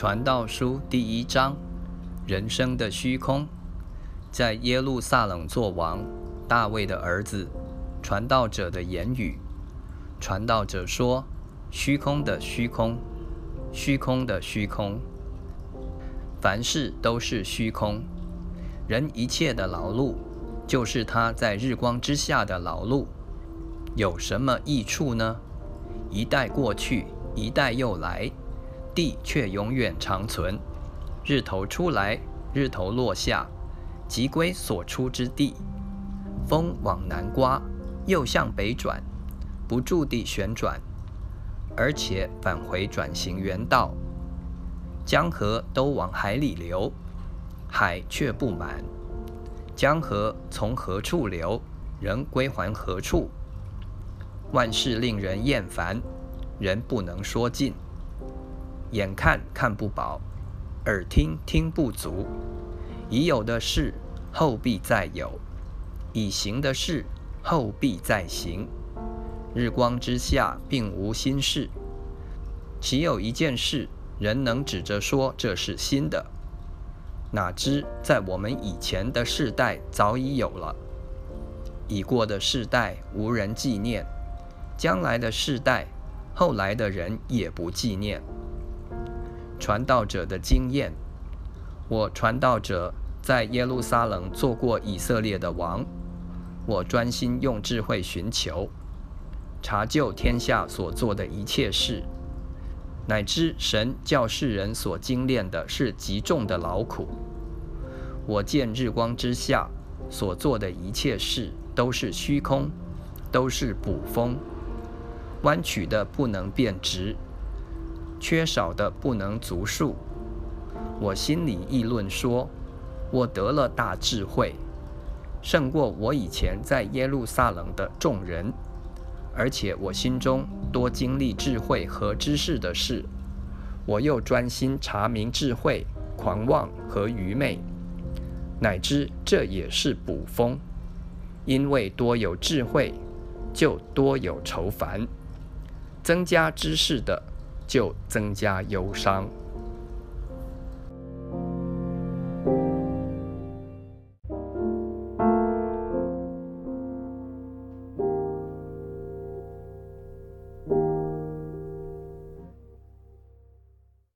传道书第一章：人生的虚空。在耶路撒冷作王，大卫的儿子，传道者的言语。传道者说：“虚空的虚空，虚空的虚空，凡事都是虚空。人一切的劳碌，就是他在日光之下的劳碌，有什么益处呢？一代过去，一代又来。”地却永远长存，日头出来，日头落下，即归所出之地。风往南刮，又向北转，不住地旋转，而且返回转行原道。江河都往海里流，海却不满。江河从何处流，人归还何处？万事令人厌烦，人不能说尽。眼看看不饱，耳听听不足。已有的事，后必再有；已行的事，后必再行。日光之下，并无新事。岂有一件事，人能指着说这是新的？哪知在我们以前的世代早已有了。已过的世代无人纪念，将来的世代，后来的人也不纪念。传道者的经验，我传道者在耶路撒冷做过以色列的王，我专心用智慧寻求，查究天下所做的一切事，乃至神教世人所精炼的是极重的劳苦。我见日光之下所做的一切事都是虚空，都是捕风，弯曲的不能变直。缺少的不能足数。我心里议论说：“我得了大智慧，胜过我以前在耶路撒冷的众人。而且我心中多经历智慧和知识的事。我又专心查明智慧、狂妄和愚昧，乃知这也是补风。因为多有智慧，就多有愁烦；增加知识的。”就增加忧伤。